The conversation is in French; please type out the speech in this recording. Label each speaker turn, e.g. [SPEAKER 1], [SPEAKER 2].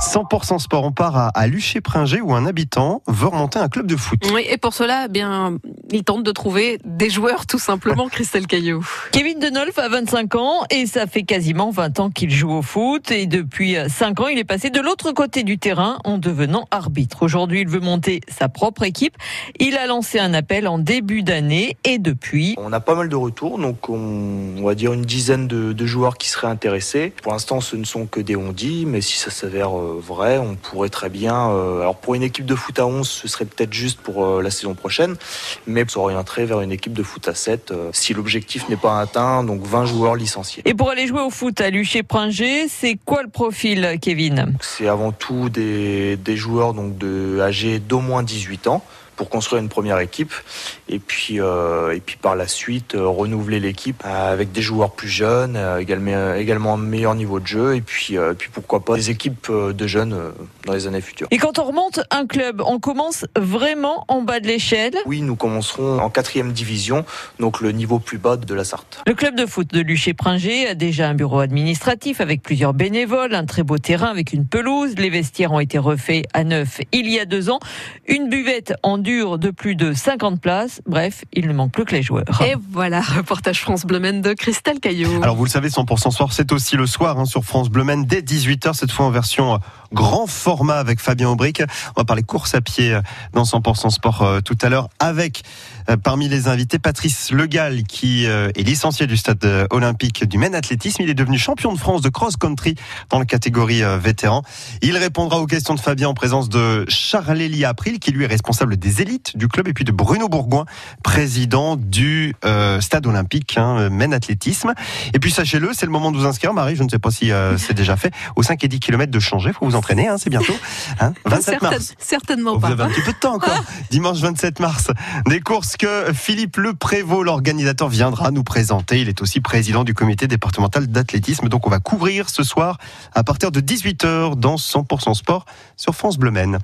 [SPEAKER 1] 100% sport, on part à, à Luché-Pringé où un habitant veut remonter un club de foot.
[SPEAKER 2] Oui, et pour cela, eh bien, il tente de trouver des joueurs tout simplement, Christelle Caillot.
[SPEAKER 3] Kevin Denolf a 25 ans et ça fait quasiment 20 ans qu'il joue au foot et depuis 5 ans, il est passé de l'autre côté du terrain en devenant arbitre. Aujourd'hui, il veut monter sa propre équipe. Il a lancé un appel en début d'année et depuis...
[SPEAKER 4] On a pas mal de retours, donc on, on va dire une dizaine de, de, joueurs qui seraient intéressés. Pour l'instant, ce ne sont que des on-dit, mais si ça s'avère euh, vrai, on pourrait très bien... Euh, alors pour une équipe de foot à 11, ce serait peut-être juste pour euh, la saison prochaine, mais s'orienterait vers une équipe de foot à 7 si l'objectif n'est pas atteint, donc 20 joueurs licenciés.
[SPEAKER 3] Et pour aller jouer au foot à Luché-Pringé, c'est quoi le profil, Kevin?
[SPEAKER 4] C'est avant tout des, des joueurs donc de âgés d'au moins 18 ans pour construire une première équipe et puis euh, et puis par la suite euh, renouveler l'équipe avec des joueurs plus jeunes euh, également également un meilleur niveau de jeu et puis et puis pourquoi pas des équipes de jeunes dans les années futures.
[SPEAKER 3] Et quand on remonte un club, on commence vraiment en bas de l'échelle
[SPEAKER 4] Oui, nous commencerons en quatrième division, donc le niveau plus bas de la Sarthe.
[SPEAKER 3] Le club de foot de Luché-Pringé a déjà un bureau administratif avec plusieurs bénévoles, un très beau terrain avec une pelouse, les vestiaires ont été refaits à neuf il y a deux ans, une buvette en dur de plus de 50 places. Bref, il ne manque plus que les joueurs.
[SPEAKER 2] Et voilà, reportage France Bleu de Christelle Caillot.
[SPEAKER 1] Alors vous le savez, 100% soir, c'est aussi le soir hein, sur France Bleu dès 18h, cette fois en version grand format avec Fabien Aubric. On va parler course à pied dans 100% sport euh, tout à l'heure avec euh, parmi les invités Patrice Legal qui euh, est licencié du stade olympique du Maine Athlétisme. Il est devenu champion de France de cross-country dans la catégorie vétéran. Il répondra aux questions de Fabien en présence de Charlélie April qui lui est responsable des élites du club et puis de Bruno Bourgoin, président du stade olympique hein, Maine Athlétisme. Et puis sachez-le, c'est le moment de vous inscrire. Marie, je ne sais pas si c'est déjà fait. Aux 5 et 10 km de changer, faut vous en entraîner, hein, c'est bientôt. Hein 27 mars.
[SPEAKER 2] Certainement pas.
[SPEAKER 1] Vous avez un petit peu de temps encore. Dimanche 27 mars. Des courses que Philippe Le Prévost, l'organisateur, viendra nous présenter. Il est aussi président du comité départemental d'athlétisme. Donc on va couvrir ce soir à partir de 18h dans 100% sport sur France Bleu Maine.